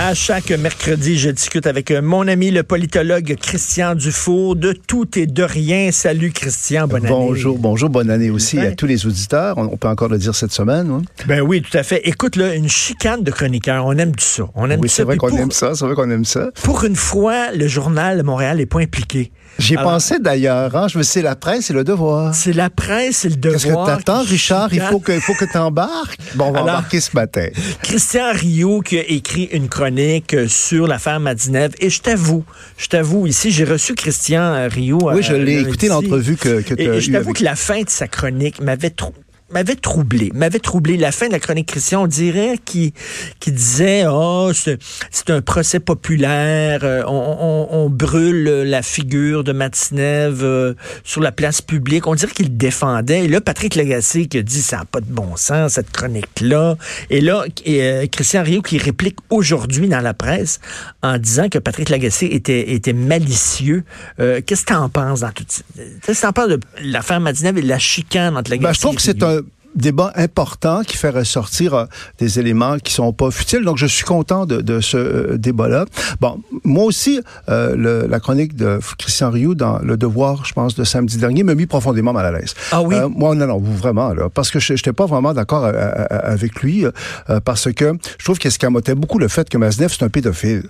À chaque mercredi, je discute avec mon ami le politologue Christian Dufour de tout et de rien. Salut Christian, bonne année. Bonjour, bonjour, bonne année aussi à tous les auditeurs. On, peut encore le dire cette semaine. hein? Ben oui, tout à fait. Écoute, là, une chicane de chroniqueurs, on aime ça. On aime Oui, c'est vrai qu'on aime ça, c'est vrai qu'on aime ça. Pour une fois, le journal de Montréal n'est pas impliqué. J'y pensé d'ailleurs, hein? je me c'est la presse et le devoir. C'est la presse et le Qu'est-ce que devoir. t'attends, Richard? Il faut que, faut que t'embarques. Bon, on va Alors- embarquer ce matin. Christian Rio qui a écrit une chronique euh, sur l'affaire Madinev. Et je t'avoue, je t'avoue, ici, j'ai reçu Christian euh, Rio. Oui, je euh, l'ai écouté l'entrevue que, que tu as et je t'avoue avec- que la fin de sa chronique m'avait trou- m'avait troublé, m'avait troublé. La fin de la chronique Christian, on dirait qu'il qu'il disait, oh, c'est un procès populaire, euh, on, on- on brûle la figure de Matinev euh, sur la place publique. On dirait qu'il défendait. Et là, Patrick Lagacé qui a dit, ça n'a pas de bon sens, cette chronique-là. Et là, et, euh, Christian Rio qui réplique aujourd'hui dans la presse en disant que Patrick Lagacé était, était malicieux. Euh, Qu'est-ce que tu en penses dans tout ça? Qu'est-ce que tu en penses de l'affaire Madinev et de la chicane entre Lagacé Ben, je trouve que et c'est un débat important qui fait ressortir euh, des éléments qui sont pas futiles. Donc, je suis content de, de ce euh, débat-là. Bon, moi aussi, euh, le- la chronique de Christian Rioux dans Le Devoir, je pense, de samedi dernier, m'a mis profondément mal à l'aise. Ah oui? Moi, non, non, vraiment, là, parce que je n'étais pas vraiment d'accord avec lui, euh, parce que je trouve qu'il escamotait beaucoup le fait que Maznev, c'est un pédophile.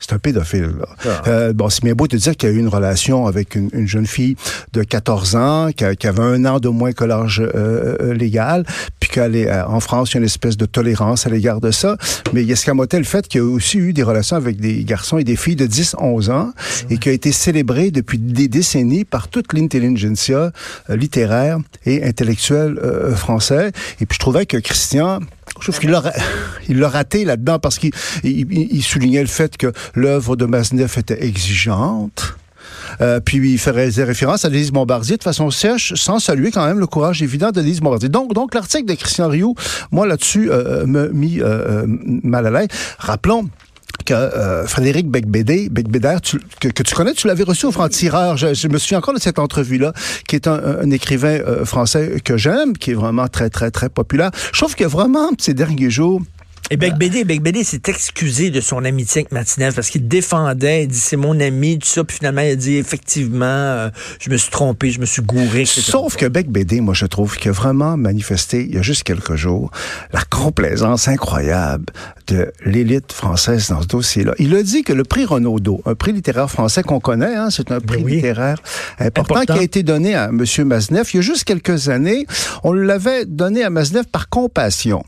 C'est un pédophile. Là. Ah. Euh, bon, c'est bien beau de dire qu'il y a eu une relation avec une, une jeune fille de 14 ans, qui, a- qui avait un an de moins que l'âge euh, euh, légal, puis qu'elle est euh, en France, il y a une espèce de tolérance à l'égard de ça. Mais il escamotait le fait qu'il y a aussi eu des relations avec des garçons et des filles de 10-11 ans, et qui a été célébré depuis des décennies par toute l'intelligentsia euh, littéraire et intellectuelle euh, français. Et puis je trouvais que Christian je trouve qu'il l'a, il l'a raté là-dedans parce qu'il il, il- soulignait le fait que l'œuvre de Maznev était exigeante. Euh, puis il faisait référence à Lise Bombardier de façon sèche, sans saluer quand même le courage évident de Lise Bombardier. Donc, donc l'article de Christian Rioux, moi là-dessus, euh, m'a mis euh, euh, mal à l'aise. Rappelons que euh, Frédéric Becbédé, Becbéder, que, que tu connais, tu l'avais reçu au Franc-Tireur. Je, je me souviens encore de cette entrevue-là, qui est un, un écrivain euh, français que j'aime, qui est vraiment très, très, très populaire. Je trouve que vraiment, ces derniers jours, Et Bec Bédé, Bec Bédé s'est excusé de son amitié avec Matinev parce qu'il défendait, il dit c'est mon ami, tout ça, puis finalement il a dit effectivement, euh, je me suis trompé, je me suis gouré. etc. Sauf que Bec BD, moi, je trouve qu'il a vraiment manifesté, il y a juste quelques jours, la complaisance incroyable de l'élite française dans ce dossier-là. Il a dit que le prix Renaudot, un prix littéraire français qu'on connaît, hein, c'est un prix oui. littéraire important, Important. qui a été donné à M. Maznev il y a juste quelques années. On l'avait donné à Maznev par compassion.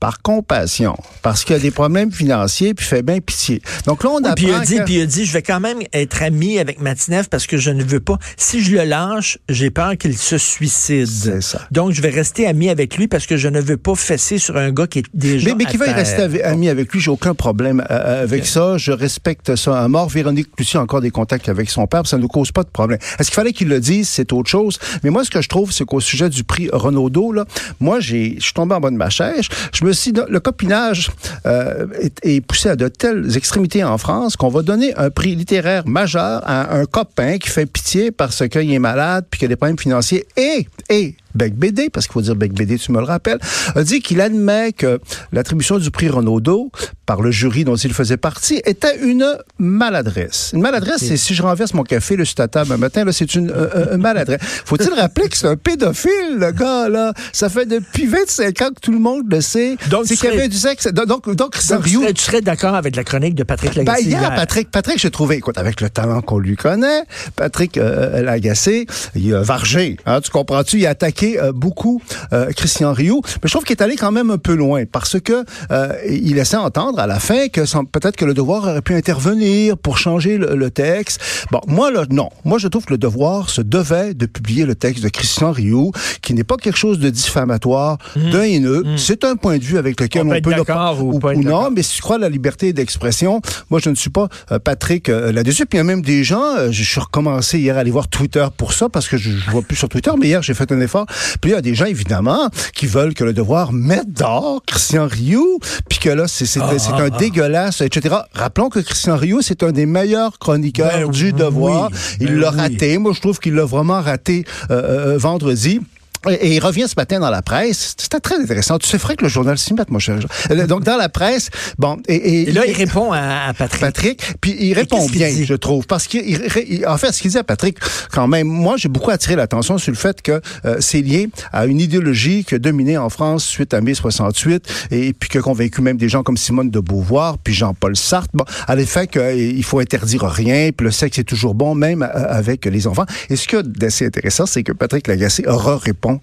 Par compassion. Parce qu'il a des problèmes financiers, puis fait bien pitié. Donc là, on Oui, apprend puis il a dit, que- puis il a dit, je vais quand même être ami avec Matinev parce que je ne veux pas. Si je le lâche, j'ai peur qu'il se suicide. C'est ça. Donc je vais rester ami avec lui parce que je ne veux pas fesser sur un gars qui est déjà. Mais, mais qui va y rester ami avec lui, j'ai aucun problème euh, avec ça. Je respecte ça à mort. Véronique Lucie a encore des contacts avec son père, ça ne nous cause pas de problème. Est-ce qu'il fallait qu'il le dise? C'est autre chose. Mais moi, ce que je trouve, c'est qu'au sujet du prix Renaudot, là, moi, j'ai, je suis tombé en bas de ma chaise. Je me le copinage euh, est, est poussé à de telles extrémités en France qu'on va donner un prix littéraire majeur à un copain qui fait pitié parce qu'il est malade puis qu'il a des problèmes financiers. Et, et Bec BD, parce qu'il faut dire Bec BD, tu me le rappelles, a dit qu'il admet que l'attribution du prix Renaudot par le jury dont il faisait partie était une maladresse. Une maladresse, c'est si je renverse mon café là, sur un matin, là, c'est une, euh, une maladresse. Faut-il rappeler que c'est un pédophile, le gars, là? Ça fait depuis 25 ans que tout le monde le sait. Donc, c'est tu qu'il y serais- avait du sexe. Donc, donc, donc, tu serais, tu serais d'accord avec la chronique de Patrick ben, Lagacé hier, hier? Patrick, Patrick, j'ai trouvé, écoute, avec le talent qu'on lui connaît, Patrick euh, Lagacé, il a vargé. Hein, tu comprends-tu? Il a attaqué euh, beaucoup euh, Christian Rioux, mais je trouve qu'il est allé quand même un peu loin parce que euh, il laissait entendre à la fin que peut-être que le devoir aurait pu intervenir pour changer le, le texte. Bon, moi là, non. Moi, je trouve que le devoir se devait de publier le texte de Christian Rioux, qui n'est pas quelque chose de diffamatoire, d'un haineux. C'est un point de vue avec lequel On on, peut d'accord ou pas être non, mais si tu crois à la liberté d'expression, moi, je ne suis pas euh, Patrick euh, là-dessus. Puis il y a même des gens, euh, je suis recommencé hier à aller voir Twitter pour ça, parce que je ne vois plus sur Twitter, mais hier, j'ai fait un effort. Puis il y a des gens, évidemment, qui veulent que le devoir mette dehors Christian Rioux, puis que là, c'est c'est- c'est un dégueulasse, etc. Rappelons que Christian Rioux, c'est un des meilleurs chroniqueurs Ben du oui, devoir. Il ben l'a oui. raté. Moi, je trouve qu'il l'a vraiment raté euh, euh, vendredi. Et il revient ce matin dans la presse. C'était très intéressant. Tu sais, ferais que le journal s'y mette, mon cher. Euh, Donc, dans la presse, bon, et, et- Et là, il répond à, à Patrick. Patrick, puis il répond bien, je trouve, parce qu'il, il- il- en fait, ce qu'il dit à Patrick, quand même, moi, j'ai beaucoup attiré l'attention sur le fait que euh, c'est lié à une idéologie qui a dominé en France suite à mai 68, et puis qui a convaincu même des gens comme Simone de Beauvoir, puis Jean-Paul Sartre, bon, à l'effet qu'il faut interdire rien, puis le sexe est toujours bon, même euh, avec les enfants. Et ce qu'il y a d'assez intéressant, c'est que Patrick Lagacé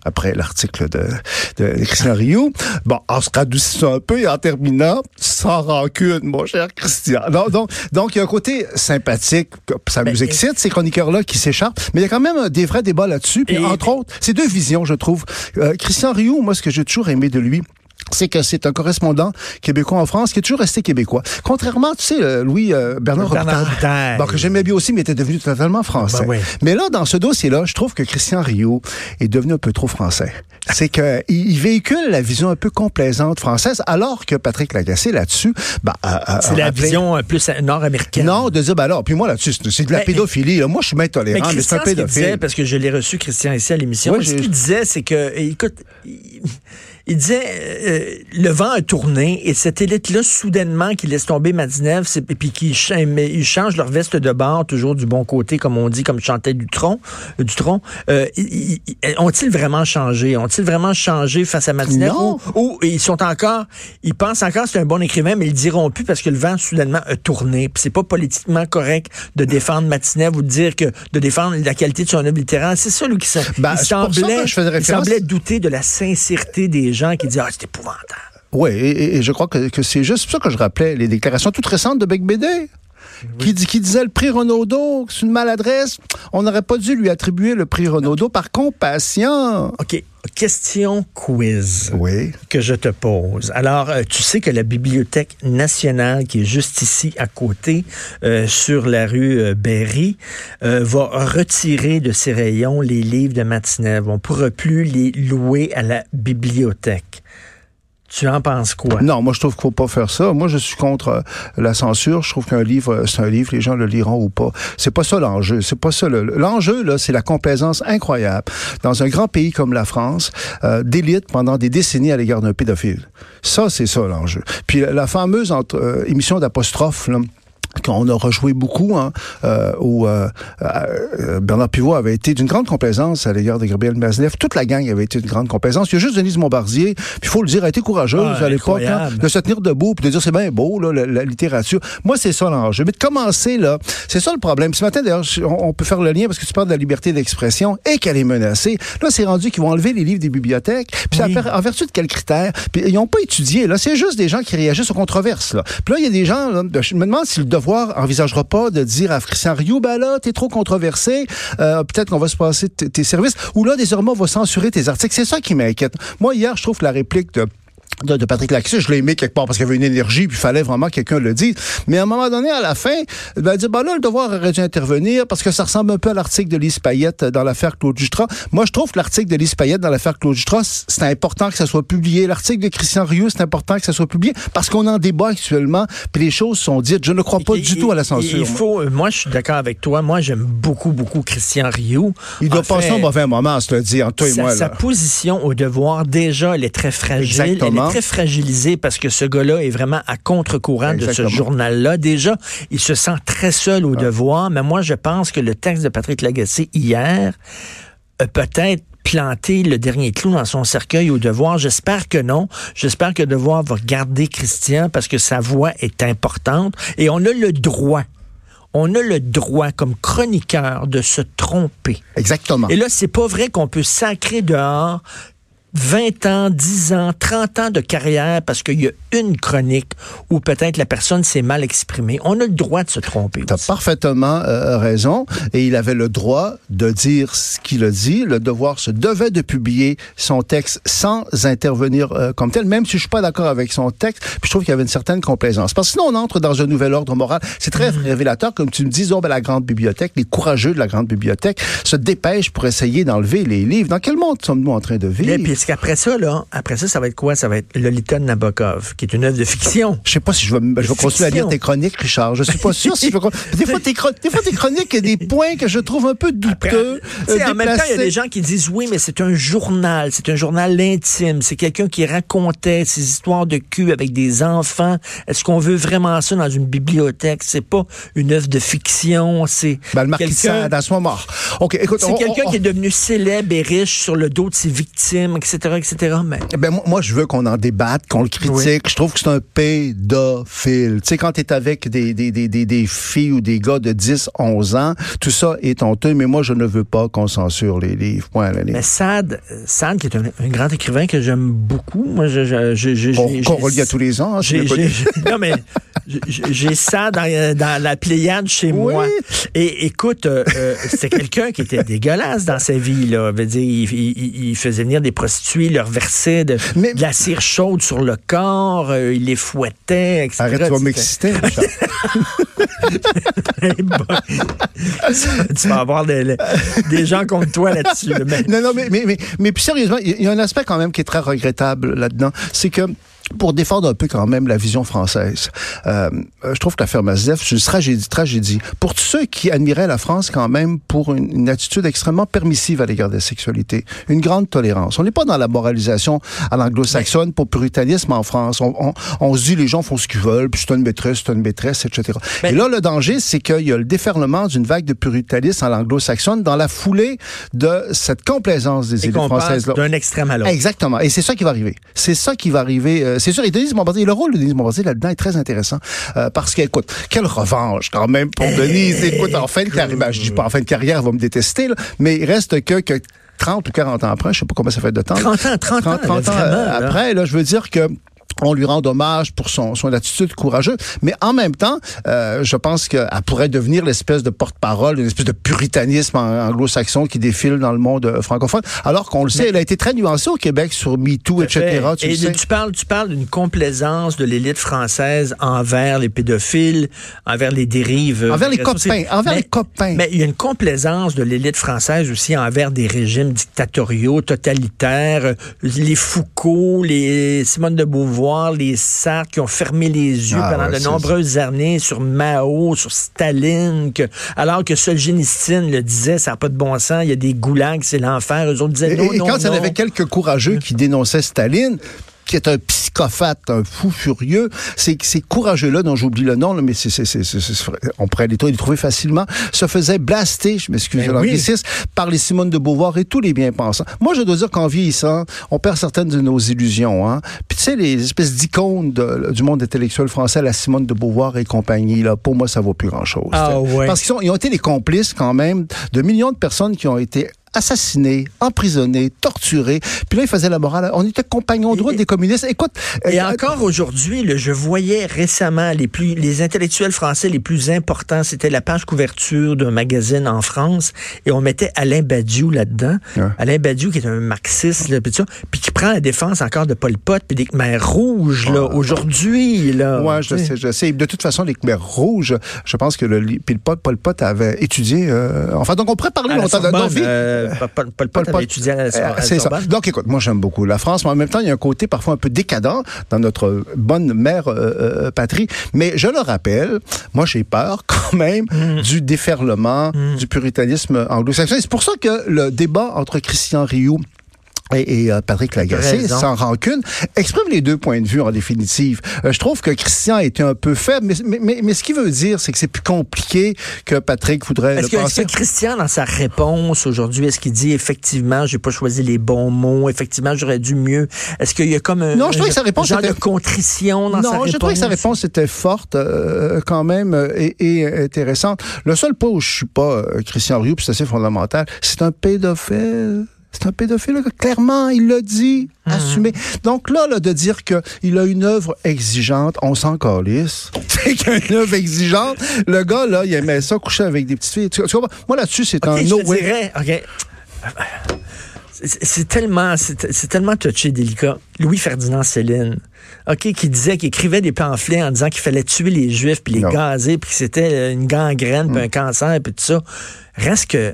après l'article de, de Christian Rioux. Bon, en se radoucissant un peu et en terminant, sans rancune, mon cher Christian. Donc, donc, donc il y a un côté sympathique, que ça Ben, nous excite, ces chroniqueurs-là qui s'écharpent, mais il y a quand même des vrais débats là-dessus. Puis, Et- entre autres, c'est deux visions, je trouve. Euh, Christian Rioux, moi, ce que j'ai toujours aimé de lui, c'est que c'est un correspondant québécois en France qui est toujours resté québécois. Contrairement, tu sais, euh, Louis euh, Bernard Bernard Robitaille, bon, que j'aimais bien aussi, mais était devenu totalement français. Ben oui. Mais là, dans ce dossier-là, je trouve que Christian Rio est devenu un peu trop français. C'est que il véhicule la vision un peu complaisante française, alors que Patrick Lagacé, là-dessus, ben, a- C'est la vision euh, plus nord-américaine. Non, de dire, ben alors, puis moi là-dessus, c'est c'est de la Mais- pédophilie. là. Moi, je suis bien Mais tolérant, mais, c'est Christian, un ce qu'il disait, pédophile. parce que je l'ai reçu, Christian, ici à l'émission, Ouais, ce qu'il disait, c'est que, écoute, il, il disait, euh, le vent a tourné, et cette élite-là, soudainement, qui laisse tomber Madinev, c'est- et puis qui ils changent leur veste de bord, toujours du bon côté, comme on dit, comme chantait Dutron, euh, Dutron, euh, ils- ont-ils vraiment changé? Ont-ils vraiment changé face à Madinev? Non. Ou, ou ils sont encore, ils pensent encore que c'est un bon écrivain, mais ils diront plus parce que le vent, soudainement, a tourné. Puis c'est pas politiquement correct de défendre Matinev ou de dire que, de défendre la qualité de son œuvre littéraire. C'est ça, lui, qui Ben, semblait, que je faisais il référence. semblait douter de la sincérité des gens ah. Oui, et, je crois que, c'est juste ça que je rappelais les déclarations toutes récentes de Bec Bédé. Qui, disait le prix Renaudot, c'est une maladresse. On n'aurait pas dû lui attribuer le prix Renaudot par compassion. OK. Question quiz. Oui. que je te pose. Alors, euh, tu sais que la Bibliothèque nationale, qui est juste ici à côté, euh, sur la rue euh, Berry, euh, va retirer de ses rayons les livres de Matinev. On ne pourra plus les louer à la bibliothèque. Tu en penses quoi? Non, moi je trouve qu'il faut pas faire ça. Moi je suis contre euh, la censure. Je trouve qu'un livre, euh, c'est un livre, les gens le liront ou pas. C'est pas ça l'enjeu. C'est pas ça. le- L'enjeu là, c'est la complaisance incroyable dans un grand pays comme la France euh, d'élite pendant des décennies à l'égard d'un pédophile. Ça, c'est ça l'enjeu. Puis la, fameuse entre, euh, émission d'apostrophe qu'on a rejoué beaucoup, hein, euh, où euh, euh, Bernard Pivot avait été d'une grande complaisance à l'égard de Gabriel Maznev. Toute la gang avait été d'une grande complaisance. Il y a juste Denise Bombardier, puis il faut le dire, a été courageuse Ah, à l'époque hein, de se tenir debout puis de dire c'est bien beau là, la, la littérature. Moi c'est ça l'enjeu. Mais de commencer là, c'est ça le problème. Ce matin d'ailleurs, on, on peut faire le lien parce que tu parles de la liberté d'expression et qu'elle est menacée. Là c'est rendu qu'ils vont enlever les livres des bibliothèques. Puis Oui. en vertu de quels critères? Puis ils n'ont pas étudié. Là c'est juste des gens qui réagissent aux controverses. Là. Puis là il y a des gens. là, je me demande si le devoir envisagera pas de dire à Christian Rioux, ben là t'es trop controversé. Euh, Peut-être qu'on va se passer tes services. Ou là désormais on va censurer tes articles. C'est ça qui m'inquiète. Moi hier je trouve la réplique de de, de Patrick Lacroix, je l'ai aimé quelque part parce qu'il y avait une énergie, puis il fallait vraiment que quelqu'un le dise. Mais à un moment donné, à la fin, il va dire, ben là, le devoir aurait dû intervenir parce que ça ressemble un peu à l'article de Lise Payette dans l'affaire Claude Jutras. Moi, je trouve que l'article de Lise Payette dans l'affaire Claude Jutras, c'est important que ça soit publié. L'article de Christian Rioux, c'est important que ça soit publié parce qu'on en débat actuellement, puis les choses sont dites. Je ne crois pas du tout à la censure. Il faut, euh, moi, je suis d'accord avec toi. Moi, j'aime beaucoup, beaucoup Christian Rioux. Il doit En passer fait, un mauvais moment, le dis, entre toi et sa, moi. sa position au devoir, déjà, elle est très fragile. Exactement. Est très fragilisée parce que ce gars-là est vraiment à contre-courant de ce journal-là. Déjà, il se sent très seul au devoir, mais moi, je pense que le texte de Patrick Lagacé hier a peut-être planté le dernier clou dans son cercueil au devoir. J'espère que non. J'espère que devoir va garder Christian parce que sa voix est importante et on a le droit on a le droit, comme chroniqueur, de se tromper. Exactement. Et là, c'est pas vrai qu'on peut sacrer dehors 20 ans, 10 ans, 30 ans de carrière parce qu'il y a une chronique où peut-être la personne s'est mal exprimée. On a le droit de se tromper. Tu as aussi. parfaitement euh, raison. Et il avait le droit de dire ce qu'il a dit. Le devoir se devait de publier son texte sans intervenir euh, comme tel, même si je suis pas d'accord avec son texte. Puis je trouve qu'il y avait une certaine complaisance. Parce que sinon, on entre dans un nouvel ordre moral. C'est très Mm-hmm. révélateur, comme tu me dis, oh, ben, la grande bibliothèque, les courageux de la grande bibliothèque se dépêchent pour essayer d'enlever les livres. Dans quel monde sommes-nous en train de vivre? Qu'après ça, là, après ça, ça va être quoi? Ça va être Lolita de Nabokov, qui est une œuvre de fiction. Je sais pas si je vais, je vais continuer à lire tes chroniques, Richard. Je suis pas sûr si je vais Des fois, tes, des fois, tes chroniques, il y a des points que je trouve un peu douteux. Euh, en même temps, il y a des gens qui disent oui, mais c'est un journal, c'est un journal intime, c'est quelqu'un qui racontait ses histoires de cul avec des enfants. Est-ce qu'on veut vraiment ça dans une bibliothèque? C'est pas une œuvre de fiction, c'est Ben, le marquis à ce moment. OK, écoute. C'est quelqu'un on- qui est devenu célèbre et riche sur le dos de ses victimes, etc., etc. Mais Ben, moi, moi, je veux qu'on en débatte, qu'on le critique. Oui. Je trouve que c'est un pédophile. Tu sais, quand t'es avec des, des, des, des, des filles ou des gars de 10, 11 ans, tout ça est honteux, mais moi, je ne veux pas qu'on censure les livres. Point la. Mais Sade, Sade, qui est un, un grand écrivain que j'aime beaucoup, moi, je, je, je, je- Qu'on relie à tous les ans. hein, j'ai- non, mais j'ai- ça dans, dans la Pléiade chez Oui. moi. Et écoute, euh, euh, c'était quelqu'un qui était dégueulasse dans sa vie. Là. Veut dire, il, il- il faisait venir des prostituées, leur versait de, Mais- de la cire chaude sur le corps, euh, il les fouettait, etc. Arrête, tu vas m'exciter, tu vas avoir des, des gens contre toi là-dessus. là, mais- Non, non, mais, mais, mais, mais puis sérieusement, il y a un aspect quand même qui est très regrettable là-dedans. C'est que pour défendre un peu quand même la vision française, euh, je trouve que l'affaire Mazef, c'est une tragédie, tragédie. Pour tous ceux qui admiraient la France quand même pour une, une attitude extrêmement permissive à l'égard de la sexualité, une grande tolérance. On n'est pas dans la moralisation à l'anglo-saxonne pour puritanisme en France. On, on, on se dit les gens font ce qu'ils veulent, puis c'est une maîtresse, c'est une maîtresse, etc. Mais- Et là, le danger, c'est qu'il y a le déferlement d'une vague de puritanisme à l'anglo-saxonne dans la foulée de cette complaisance des Et élites françaises. d'un extrême à l'autre. Exactement. Et c'est ça qui va arriver. C'est ça qui va arriver. euh, c'est sûr. Et Denise Bombardier, le rôle de Denise Bombardier là-dedans est très intéressant. euh, parce qu'écoute, quelle revanche quand même pour Denise. Écoute, en fin de carrière, ben, je dis pas en fin de carrière, elle va me détester, là, mais il reste que, que 30 ou 40 ans après, je sais pas combien ça fait de temps. 30 ans, 30 ans, là, ans vraiment, euh, après, là, je veux dire que on lui rend hommage pour son, son attitude courageuse, mais en même temps, euh, je pense qu'elle pourrait devenir l'espèce de porte-parole, une espèce de puritanisme anglo-saxon qui défile dans le monde euh, francophone, alors qu'on le sait, elle a été très nuancée au Québec sur MeToo, etc. Tu Et le tu parles, tu parles d'une complaisance de l'élite française envers les pédophiles, envers les dérives. euh, Envers les copains, envers Mais- les copains. Mais il y a une complaisance de l'élite française aussi envers des régimes dictatoriaux, totalitaires. euh, Les Foucault, les Simone de Beauvoir, les Sartre qui ont fermé les yeux Ah pendant ouais, de nombreuses années sur Mao, sur Staline, que, alors que Solzhenitsyn le disait, ça n'a pas de bon sens, il y a des goulags, c'est l'enfer. Eux autres disaient Et, non, et non, quand il y avait quelques courageux qui dénonçaient Staline, qui est un un fou furieux, ces, ces courageux-là, dont j'oublie le nom, là, mais c'est, c'est, c'est, c'est- c'est- on pourrait les, trouver facilement, se faisaient blaster, je m'excuse Ben de l'anglicisme, par les Simone de Beauvoir et tous les bien-pensants. Moi, je dois dire qu'en vieillissant, on perd certaines de nos illusions. Hein? Puis tu sais, les espèces d'icônes du monde intellectuel français, la Simone de Beauvoir et compagnie, là, pour moi, ça vaut plus grand-chose. Ah ouais. Parce qu'ils sont- ils ont été les complices quand même de millions de personnes qui ont été assassinés, emprisonnés, torturés. Puis là, ils faisaient la morale. On était compagnons de route Et- des communistes. Écoute, Et euh, encore aujourd'hui, je voyais récemment les plus les intellectuels français les plus importants, c'était la page couverture d'un magazine en France et on mettait Alain Badiou là-dedans. Ouais. Alain Badiou qui est un marxiste là, puis tout ça, puis qui prend la défense encore de Pol Pot puis des Khmers rouges là aujourd'hui là. Ouais, je sais. je sais. De toute façon, les Khmers rouges, je pense que le puis le Pol, Pol Pot avait étudié. euh, enfin, donc on pourrait parler la longtemps de nos vies. euh, Pol, Pol Pot avait étudié à Euh, C'est ça. Donc, écoute, moi, j'aime beaucoup la France, mais en même temps, il y a un côté parfois un peu décadent dans notre bonne mère euh, euh, patrie. Mais je le rappelle, moi, j'ai peur quand même Mm. du déferlement du puritanisme anglo-saxon. C'est pour ça que le débat entre Christian Rioux et, et, euh, Patrick Lagacé, sans rancune, exprime les deux points de vue en définitive. Euh, je trouve que Christian a été un peu faible, mais, mais, mais, mais ce qu'il veut dire, c'est que c'est plus compliqué que Patrick voudrait le que, est-ce penser. que Christian, dans sa réponse aujourd'hui, est-ce qu'il dit effectivement, j'ai pas choisi les bons mots, effectivement, j'aurais dû mieux? Est-ce qu'il y a comme un, Non, je trouvais que sa réponse un genre était- de contrition dans sa non, réponse? je trouvais que sa réponse? était forte euh, quand même euh, et, et intéressante. Le seul point où je suis pas euh, Christian Rioux, puis c'est assez fondamental, c'est un pédophile. C'est un pédophile, clairement, il l'a dit, Mhm. assumé. Donc là, là, de dire qu'il a une œuvre exigeante, on s'en calisse. C'est qu'il a une œuvre exigeante. Le gars, là, il aimait ça, coucher avec des petites filles. Tu, tu comprends? Moi, là-dessus, c'est un no way. dirais, OK. C'est tellement, c'est tellement touché, délicat. Louis-Ferdinand Céline, OK, qui disait, qui écrivait des pamphlets en disant qu'il fallait tuer les Juifs, puis les Non. gazer, puis que c'était une gangrène, Mm. puis un cancer, puis tout ça. Reste que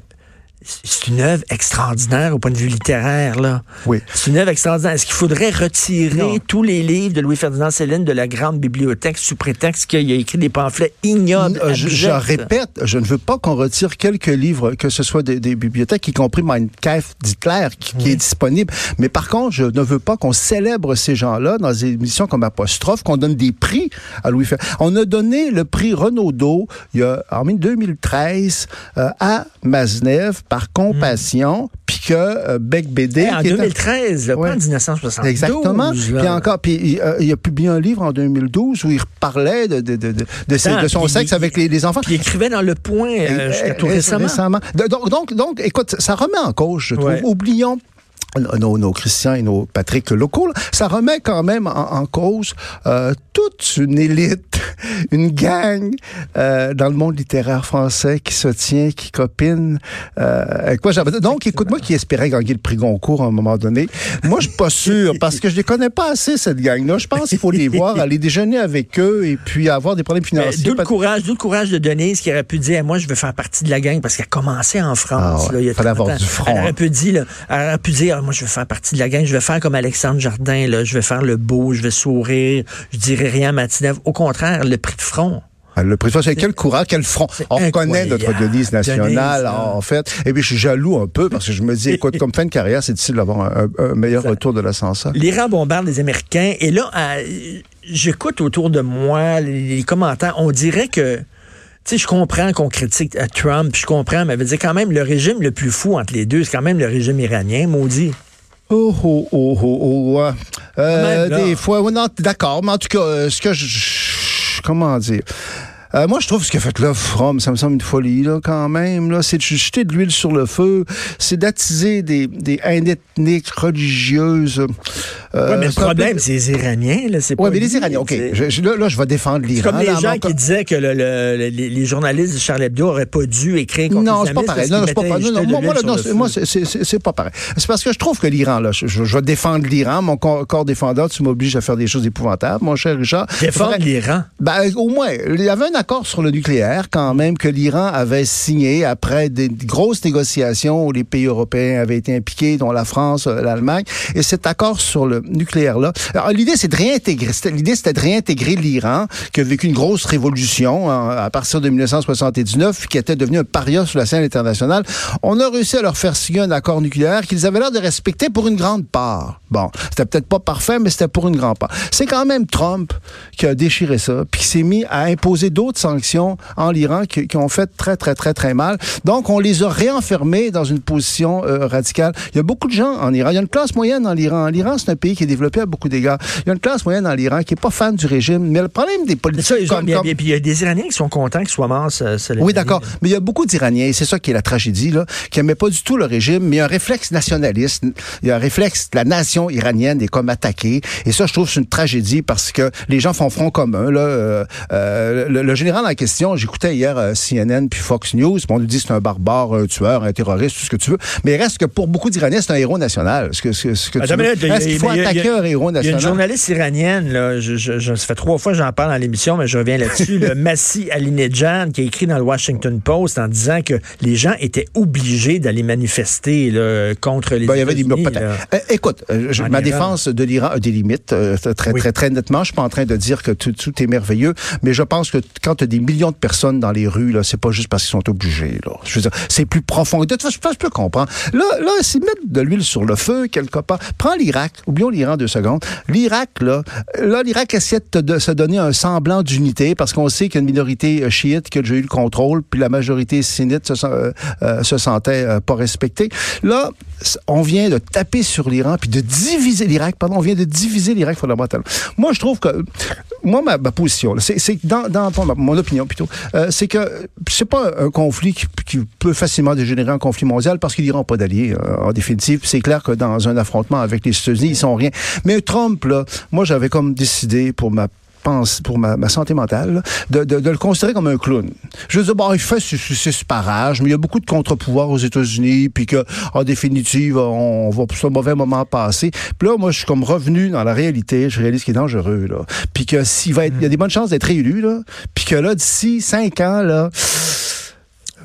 c'est une œuvre extraordinaire au point de vue littéraire, là. Oui. C'est une œuvre extraordinaire. Est-ce qu'il faudrait retirer Non. tous les livres de Louis-Ferdinand Céline de la grande bibliothèque sous prétexte qu'il a écrit des pamphlets ignobles? Euh, je, répète, je ne veux pas qu'on retire quelques livres, que ce soit des, des bibliothèques, y compris Mein Kampf d'Hitler, qui, qui est disponible. Mais par contre, je ne veux pas qu'on célèbre ces gens-là dans des émissions comme Apostrophe, qu'on donne des prix à Louis Fer- On a donné le prix Renaudot il y a, en 2013 euh, à Maznev par compassion, puis que euh, Beck Bédé... Eh, en qui est un- 2013, là, Ouais. pas en 1972. Exactement. Puis encore, puis il, euh, il a publié un livre en 2012 où il parlait de, de, de, de, ses- Attends, de son sexe il- avec les, les enfants. Puis il écrivait dans Le Point euh, jusqu'à tout récemment. De- Donc, donc, donc, écoute, ça remet en cause, je trouve. Ouais. Oublions nos, nos Christians et nos Patrick locaux, là. ça remet quand même en, en cause euh, toute une élite, une gang euh, dans le monde littéraire français qui se tient, qui copine. Euh, quoi j'avais- Donc, écoute-moi qui espérait gagner le prix Goncourt à un moment donné. Moi, je suis pas sûr parce que je les connais pas assez cette gang-là. Je pense qu'il faut les voir, aller déjeuner avec eux et puis avoir des problèmes financiers. D'où le courage, d'où le courage de Denise qui aurait pu dire, moi, je veux faire partie de la gang parce qu'elle a commencé en France. Ah ouais, là, il y a fallait 30 avoir du front, Elle aurait hein. pu dire, là, elle aurait pu dire, moi, je veux faire partie de la gang, je vais faire comme Alexandre Jardin, là, je vais faire le beau, je vais sourire, je dirai rien à Matinev. Au contraire, le prix de front. Ah, Le président, c'est quel courage, quel front. On reconnaît notre devise nationale, Denise, là. en fait. Et puis, je suis jaloux un peu parce que je me dis, écoute, comme fin de carrière, c'est difficile d'avoir un, meilleur retour de l'ascenseur. L'Iran bombarde les Américains. Et là, euh, j'écoute autour de moi les, commentaires. On dirait que, sais, je comprends qu'on critique euh, Trump, je comprends, mais veut dire quand même, le régime le plus fou entre les deux, c'est quand même le régime iranien, maudit. Oh, oh, oh, oh, oh. Euh, des fois, ouais, non, d'accord, mais en tout cas, euh, ce que je, comment dire, Euh, moi, je trouve ce qu'a fait là, From, ça me semble une folie, là, quand même. Là, c'est de jeter de l'huile sur le feu, c'est d'attiser des, des haines ethniques, religieuses. Euh, Ouais, mais le peu- problème, c'est les Iraniens, là. C'est Ouais, pas mais les Iraniens, OK. Je- je- là, là, je vais défendre C'est l'Iran. comme les là, gens qui disaient que le- le- le- les, les journalistes de Charlie Hebdo n'auraient pas dû écrire contre Non, c'est pas pareil. Non, c'est pas pareil. Non, non, moi, moi, c'est- pas pareil. C'est parce que je trouve que l'Iran, là, je, vais défendre l'Iran. Mon corps, corps défendant, tu m'obliges à faire des choses épouvantables, mon cher Richard. Défendre l'Iran? Ben, au moins, il y avait un accord sur le nucléaire quand même que l'Iran avait signé après des grosses négociations où les pays européens avaient été impliqués, dont la France, euh, l'Allemagne. Et cet accord sur le nucléaire-là, l'idée, c'est de réintégrer, l'idée, c'était de réintégrer l'Iran, qui a vécu une grosse révolution hein, à partir de 1979, qui était devenu un paria sur la scène internationale. On a réussi à leur faire signer un accord nucléaire qu'ils avaient l'air de respecter pour une grande part. Bon, c'était peut-être pas parfait, mais c'était pour une grande part. C'est quand même Trump qui a déchiré ça, puis qui s'est mis à imposer d'autres sanctions en l'Iran qui, qui ont fait très, très, très, très mal. Donc, on les a réenfermés dans une position euh, radicale. Il y a beaucoup de gens en Iran. Il y a une classe moyenne en Iran. L'Iran, c'est un pays qui est développé à beaucoup d'égards. Il y a une classe moyenne en Iran qui est pas fan du régime. Mais le problème des Mais politiques ça, ont- comme- bien- comme- bien- puis il y a des Iraniens qui sont contents qu'il soit mort, ce, ce oui, d'accord. Mais il y a beaucoup d'Iraniens, et c'est ça qui est la tragédie, là, qui n'aimaient pas du tout le régime, mais il y a un réflexe nationaliste. Il y a un réflexe, la nation iranienne est comme attaquée. Et ça, je trouve, c'est une tragédie parce que les gens font front commun, là. Euh, euh, le, le général en question, j'écoutais hier euh, CNN puis Fox News, puis on lui dit c'est un barbare, un tueur, un terroriste, tout ce que tu veux. Mais il reste que pour beaucoup d'Iraniens, c'est un héros national. Ce que, ce, ce que tu Attends, veux. minute, il faut il attaqué un héros Il y a une journaliste iranienne, là, je, je- je- ça fait trois fois que j'en parle dans l'émission, mais je reviens là-dessus, le Massi Alinejad, qui a écrit dans le Washington Post en disant que les gens étaient obligés d'aller manifester là, contre les Ben, il y avait des là. Euh, écoute, euh, je- ma Iran. défense de l'Iran a des limites euh, très Oui. très très nettement. Je suis pas en train de dire que tout, tout est merveilleux, mais je pense que quand tu as des millions de personnes dans les rues là, c'est pas juste parce qu'ils sont obligés là. Je veux dire, c'est plus profond. De toute façon, je peux comprendre. Là là, c'est mettre de l'huile sur le feu quelque part. Prends l'Irak, oublions l'Iran deux secondes. L'Irak là, là l'Irak essaie de, se donner un semblant d'unité parce qu'on sait qu'il y a une minorité euh, chiite qui a déjà eu le contrôle, puis la majorité sunnite euh, euh, se sentait pas respectée. Là, on vient de taper sur l'Iran puis de diviser l'Irak. Pardon, on vient de diviser l'Irak fondamentalement. Moi, je trouve que moi ma, ma position, c'est que dans, dans mon opinion plutôt, c'est que c'est pas un conflit qui, peut facilement dégénérer en conflit mondial parce qu'ils n'iront pas d'alliés. en définitive, c'est clair que dans un affrontement avec les États-Unis, ils sont rien. Mais Trump, là, moi, j'avais comme décidé pour ma pense pour ma, santé mentale, de, le considérer comme un clown. Je veux dire, bon, il fait ses, ses parages, mais il y a beaucoup de contre-pouvoirs aux États-Unis, puis que, en définitive, on, va pour ce mauvais moment passer. Puis là, moi, je suis comme revenu dans la réalité, je réalise qu'il est dangereux, là. Puis que s'il va y a des bonnes chances d'être réélu, là. Puis que là, d'ici cinq ans, là,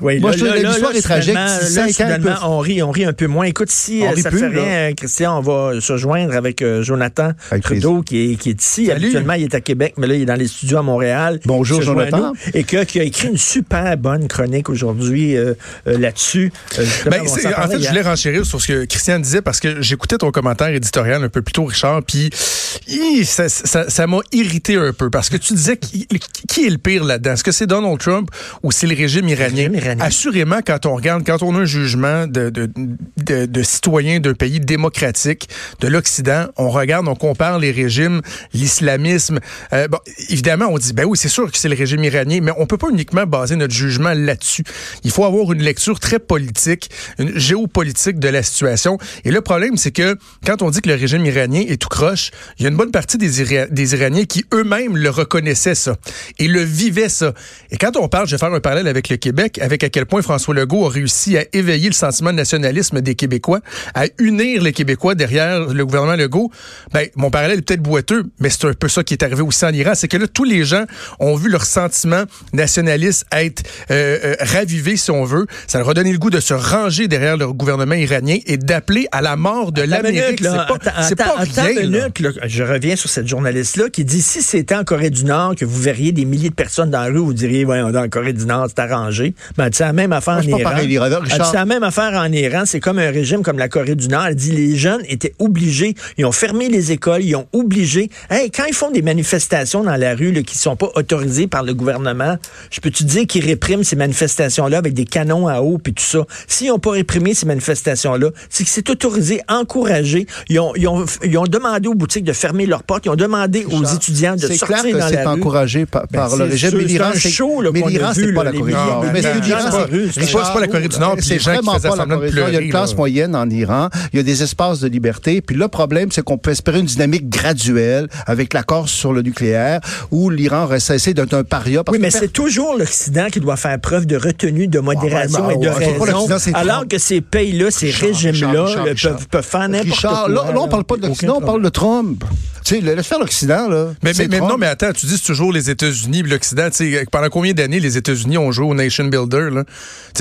Oui, Moi, là, je trouve l'histoire est tragique. là, ans, on rit, on rit un peu moins. Écoute, si On euh, ça plus, fait là. rien, Christian, on va se joindre avec euh, Jonathan Avec Trudeau, qui est, qui est ici. Salut. Habituellement, il est à Québec, mais là, il est dans les studios à Montréal. Bonjour, Jonathan. Et que- qui a écrit une super bonne chronique aujourd'hui euh, euh, là-dessus. Euh, Ben, en fait, je voulais renchérir sur ce que Christian disait parce que j'écoutais ton commentaire éditorial un peu plus tôt, Richard, puis ça ça- ça m'a irrité un peu parce que tu disais qui, qui est le pire là-dedans? Est-ce que c'est Donald Trump ou c'est le régime iranien? régime iranien. Assurément, quand on regarde, quand on a un jugement de, de, de, de citoyens d'un pays démocratique de l'Occident, on regarde, on compare les régimes, l'islamisme. Euh, bon, évidemment, on dit, ben oui, c'est sûr que c'est le régime iranien, mais on peut pas uniquement baser notre jugement là-dessus. Il faut avoir une lecture très politique, une géopolitique de la situation. Et le problème, c'est que quand on dit que le régime iranien est tout croche, il y a une bonne partie des, des Iraniens qui eux-mêmes le reconnaissaient ça et le vivaient ça. Et quand on parle, je vais faire un parallèle avec le Québec, avec à quel point François Legault a réussi à éveiller le sentiment de nationalisme des Québécois, à unir les Québécois derrière le gouvernement Legault, ben, mon parallèle est peut-être boiteux, mais c'est un peu ça qui est arrivé aussi en Iran. C'est que là, tous les gens ont vu leur sentiment nationaliste être euh, euh, ravivé, si on veut. Ça leur a donné le goût de se ranger derrière le gouvernement iranien et d'appeler à la mort de l'Amérique. C'est pas, pas rien. là. minute, là. Je reviens sur cette journaliste-là qui dit si c'était en Corée du Nord que vous verriez des milliers de personnes dans la rue, vous diriez, ouais, dans la Corée du Nord, c'est arrangé. Elle dit la même affaire en c'est pas Iran. pareil, l'Iran. Elle dit Richard. la même affaire en Iran. C'est comme un régime comme la Corée du Nord. Elle dit les jeunes étaient obligés. Ils ont fermé les écoles. Ils ont obligé. Hey, quand ils font des manifestations dans la rue là, qui sont pas autorisées par le gouvernement, je peux te dire qu'ils répriment ces manifestations-là avec des canons à eau puis tout ça? S'ils n'ont pas réprimé ces manifestations-là, c'est que c'est autorisé, encouragé. Ils ont, ils, ont, ils ont demandé aux boutiques de fermer leurs portes. Ils ont demandé aux étudiants de C'est sortir clair que dans c'est la rue. encouragé par, Ben, par c'est le régime. Mais c'est l'Iran, un c'est show, là, mais l'Iran, vu, c'est pas là, la les Corée du Nord. C'est pas- la Corée du Nord, puis C'est les gens qui vraiment pas la semblant de Corée du Nord. Il y a une classe là. moyenne en Iran. Il y a des espaces de liberté. Puis le problème, c'est qu'on peut espérer une dynamique graduelle avec l'accord sur le nucléaire où l'Iran aurait cessé d'être un paria. parce Oui, mais c'est toujours l'Occident qui doit faire preuve de retenue, de modération Ah, ouais, et de raison, l'Occident, c'est alors que ces pays-là, ces régimes-là peuvent, peuvent faire n'importe Richard, quoi. là, on parle pas de l'Occident, on parle de Trump. Tu sais, laisse faire l'Occident, là. Mais, non, mais attends, tu dis c'est toujours les États-Unis, puis l'Occident. Tu sais, pendant combien d'années les États-Unis ont joué au Nation Builder? Là?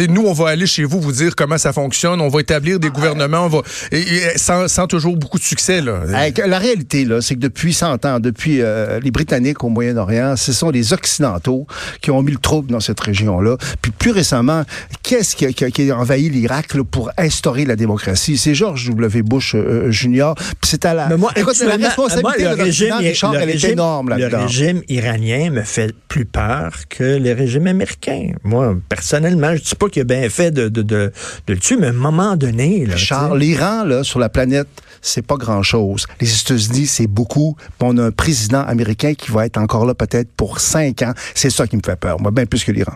Nous, on va aller chez vous vous dire comment ça fonctionne, on va établir des gouvernements, on va et- et sans, sans toujours beaucoup de succès. Là. La réalité, là, c'est que depuis 100 ans, depuis euh, les Britanniques au Moyen-Orient, ce sont les Occidentaux qui ont mis le trouble dans cette région-là. Puis plus récemment, qu'est-ce qui a, qui a- qui a envahi l'Irak là, pour instaurer la démocratie? C'est George W. Bush euh, Jr. Puis c'est à la... Mais moi, Écoute, la responsabilité moi, de le régime, l'Occident, Richard, le elle est régime- énorme Le là-dedans. régime iranien me fait plus peur que le régime américain. Moi, personnellement, je dis pas qu'il a bien fait de, de, de, de le tuer, mais à un moment donné, là, sais. l'Iran, là, sur la planète, c'est pas grand-chose. Les États-Unis, c'est beaucoup. On a un président américain qui va être encore là peut-être pour cinq ans. C'est ça qui me fait peur, moi, bien plus que l'Iran.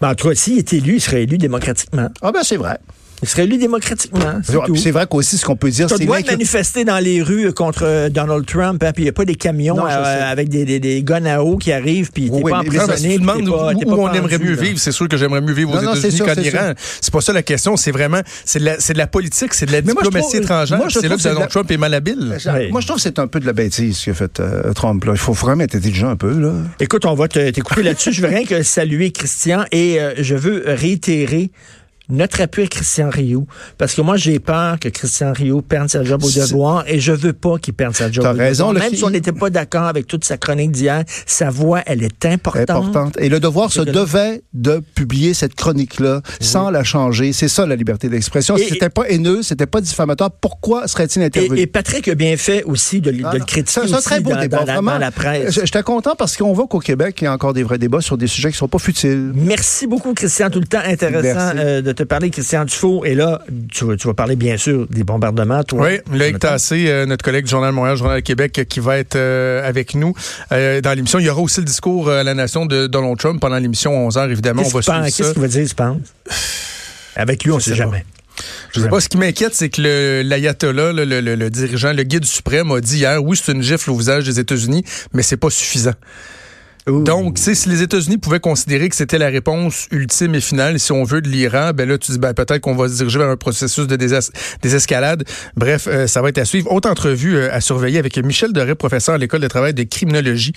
Ben, en tout cas, s'il est élu, il serait élu démocratiquement. Ah ben, c'est vrai. Il serait élu démocratiquement. C'est vrai qu'aussi, ce qu'on peut dire, Tu c'est dois l'inquiétude- manifester dans les rues contre euh, Donald Trump, hein, puis il n'y a pas des camions Non, euh, avec des, des, des guns à eau qui arrivent, puis t'es Oui, pas emprisonné. si tu demandes pas- où, où pas on aimerait mieux là. vivre, c'est sûr que j'aimerais mieux vivre aux Non, non, c'est États-Unis sûr, qu'en Iran. C'est pas ça la question. C'est vraiment, c'est de de la politique, c'est de la Mais moi, je diplomatie trouve- étrangère. moi, je C'est là que que Donald Trump est malhabile. Moi, je trouve que c'est un peu de la bêtise ce qu'a fait euh, Trump. Là. Il faut vraiment être intelligent un peu. Là. Écoute, on va te- t'écouter là-dessus. Je veux rien que saluer Christian et euh, je veux réitérer notre appui à Christian Rio. Parce que moi, j'ai peur que Christian Rio perde sa job au devoir et je veux pas qu'il perde sa job T'as au raison, devoir. Même si on n'était pas d'accord avec toute sa chronique d'hier, sa voix, elle est importante. Importante. Et le devoir se que- devait de publier cette chronique-là sans la changer. C'est ça la liberté d'expression. C'était pas haineux, c'était pas diffamatoire, pourquoi serait-il intervenu? Et, et Patrick a bien fait aussi de, Ah de le non. critiquer C'est un très beau dans, débat, dans la, vraiment. dans la presse. J'étais content parce qu'on voit qu'au Québec, il y a encore des vrais débats sur des sujets qui sont pas futiles. Merci beaucoup, Christian. Tout le temps intéressant euh, de te parler, Christian Dufault. Et là, tu vas, tu vas parler, bien sûr, des bombardements, toi. Oui, Loïc Tassé, euh, notre collègue du Journal de Montréal, Journal de Québec, euh, qui va être euh, avec nous euh, dans l'émission. Il y aura aussi le discours à la nation de Donald Trump pendant l'émission 11h, évidemment. Qu'est-ce on va qu'il va dire, tu penses? Avec lui, on ne sait sais pas. jamais. Je sais pas, ce qui m'inquiète, c'est que l'ayatollah, le, le- le- le dirigeant, le guide suprême, a dit hier, oui, c'est une gifle au visage des États-Unis, mais c'est pas suffisant. Donc, si les États-Unis pouvaient considérer que c'était la réponse ultime et finale, si on veut, de l'Iran, ben là, tu dis, ben, peut-être qu'on va se diriger vers un processus de désescalade. Bref, euh, ça va être à suivre. Autre entrevue euh, à surveiller avec Michel Doré, professeur à l'École de travail de criminologie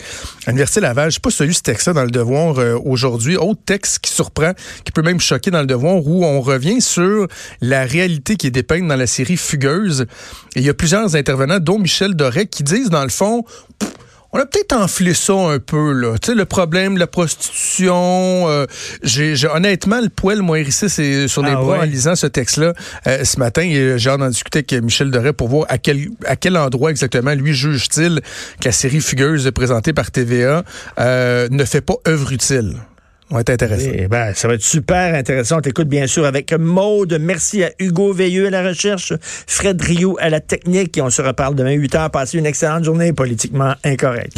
à l'Université Laval. Je sais pas si tu as lu ce texte-là dans le Devoir euh, aujourd'hui. Autre texte qui surprend, qui peut même choquer dans le Devoir, où on revient sur la réalité qui est dépeinte dans la série Fugueuse. Et il y a plusieurs intervenants, dont Michel Doré, qui disent, dans le fond, on a peut-être enflé ça un peu, là. Tu sais, le problème, la prostitution. euh, j'ai, j'ai- honnêtement, le poil m'a hérissé c'est- sur les Ah bras ouais? en lisant ce texte-là euh, ce matin. Et j'ai hâte d'en discuter avec Michel Doré pour voir à quel, à quel endroit exactement lui juge-t-il que la série Fugueuse présentée par TVA euh, ne fait pas œuvre utile. On va être intéressant. Eh ben, ça va être super intéressant. On t'écoute bien sûr avec Maude. Merci à Hugo Veilleux à la recherche, Fred Rio à la technique. Et on se reparle demain 8 heures. Passez une excellente journée politiquement incorrecte.